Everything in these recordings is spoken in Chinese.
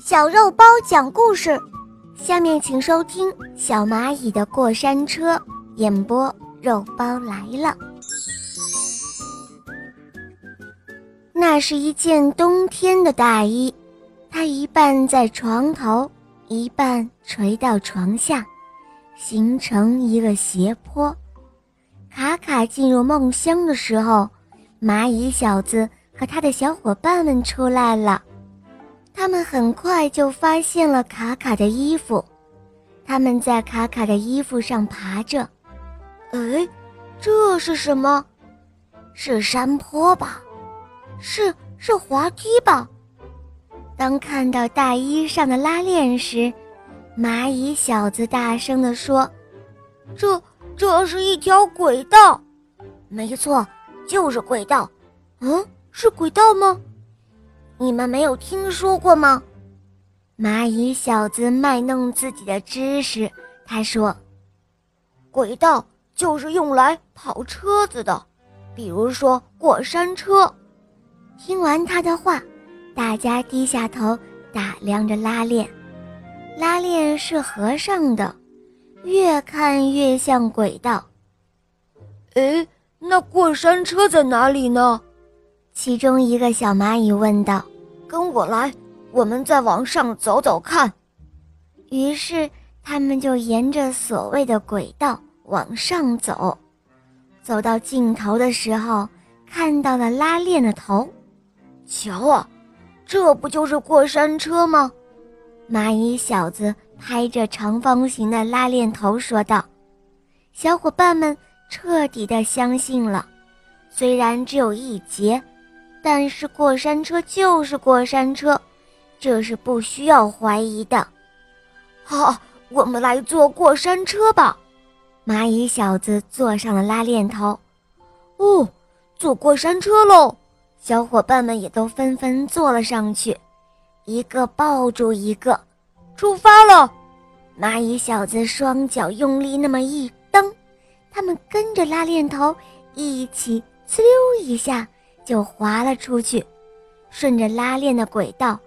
小肉包讲故事，下面请收听《小蚂蚁的过山车》演播。肉包来了，那是一件冬天的大衣，它一半在床头，一半垂到床下，形成一个斜坡。卡卡进入梦乡的时候，蚂蚁小子和他的小伙伴们出来了。他们很快就发现了卡卡的衣服，他们在卡卡的衣服上爬着。哎，这是什么？是山坡吧？是是滑梯吧？当看到大衣上的拉链时，蚂蚁小子大声地说：“这这是一条轨道，没错，就是轨道。嗯，是轨道吗？”你们没有听说过吗？蚂蚁小子卖弄自己的知识，他说：“轨道就是用来跑车子的，比如说过山车。”听完他的话，大家低下头打量着拉链，拉链是合上的，越看越像轨道。哎，那过山车在哪里呢？其中一个小蚂蚁问道：“跟我来，我们再往上走走看。”于是他们就沿着所谓的轨道往上走。走到尽头的时候，看到了拉链的头。瞧啊，这不就是过山车吗？蚂蚁小子拍着长方形的拉链头说道。小伙伴们彻底的相信了，虽然只有一节。但是过山车就是过山车，这是不需要怀疑的。好，我们来坐过山车吧。蚂蚁小子坐上了拉链头。哦，坐过山车喽！小伙伴们也都纷纷坐了上去，一个抱住一个，出发了。蚂蚁小子双脚用力那么一蹬，他们跟着拉链头一起呲溜一下。就滑了出去，顺着拉链的轨道，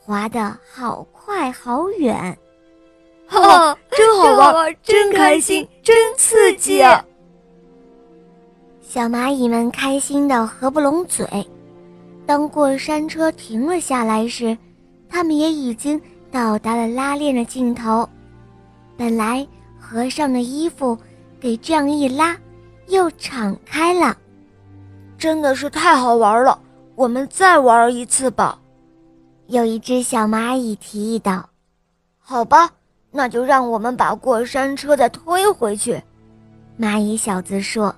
滑得好快好远，哈哈，真好玩，真开心，真刺激啊！小蚂蚁们开心的合不拢嘴。当过山车停了下来时，它们也已经到达了拉链的尽头。本来合上的衣服，给这样一拉，又敞开了。真的是太好玩了，我们再玩一次吧。有一只小蚂蚁提议道：“好吧，那就让我们把过山车再推回去。”蚂蚁小子说：“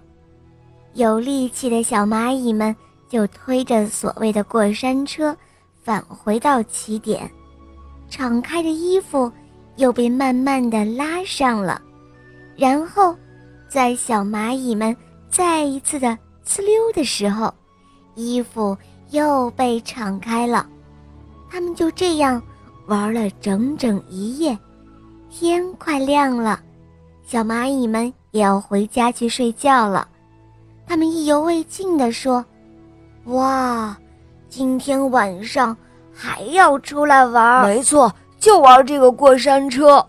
有力气的小蚂蚁们就推着所谓的过山车返回到起点，敞开的衣服又被慢慢的拉上了，然后，在小蚂蚁们再一次的。”呲溜的时候，衣服又被敞开了。他们就这样玩了整整一夜，天快亮了，小蚂蚁们也要回家去睡觉了。他们意犹未尽地说：“哇，今天晚上还要出来玩？没错，就玩这个过山车。”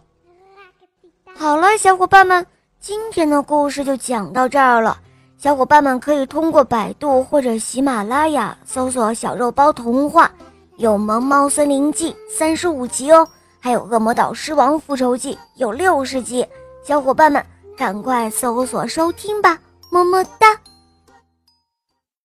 好了，小伙伴们，今天的故事就讲到这儿了。小伙伴们可以通过百度或者喜马拉雅搜索“小肉包童话”，有《萌猫森林记》三十五集哦，还有《恶魔岛狮王复仇记》有六十集。小伙伴们赶快搜索收听吧，么么哒。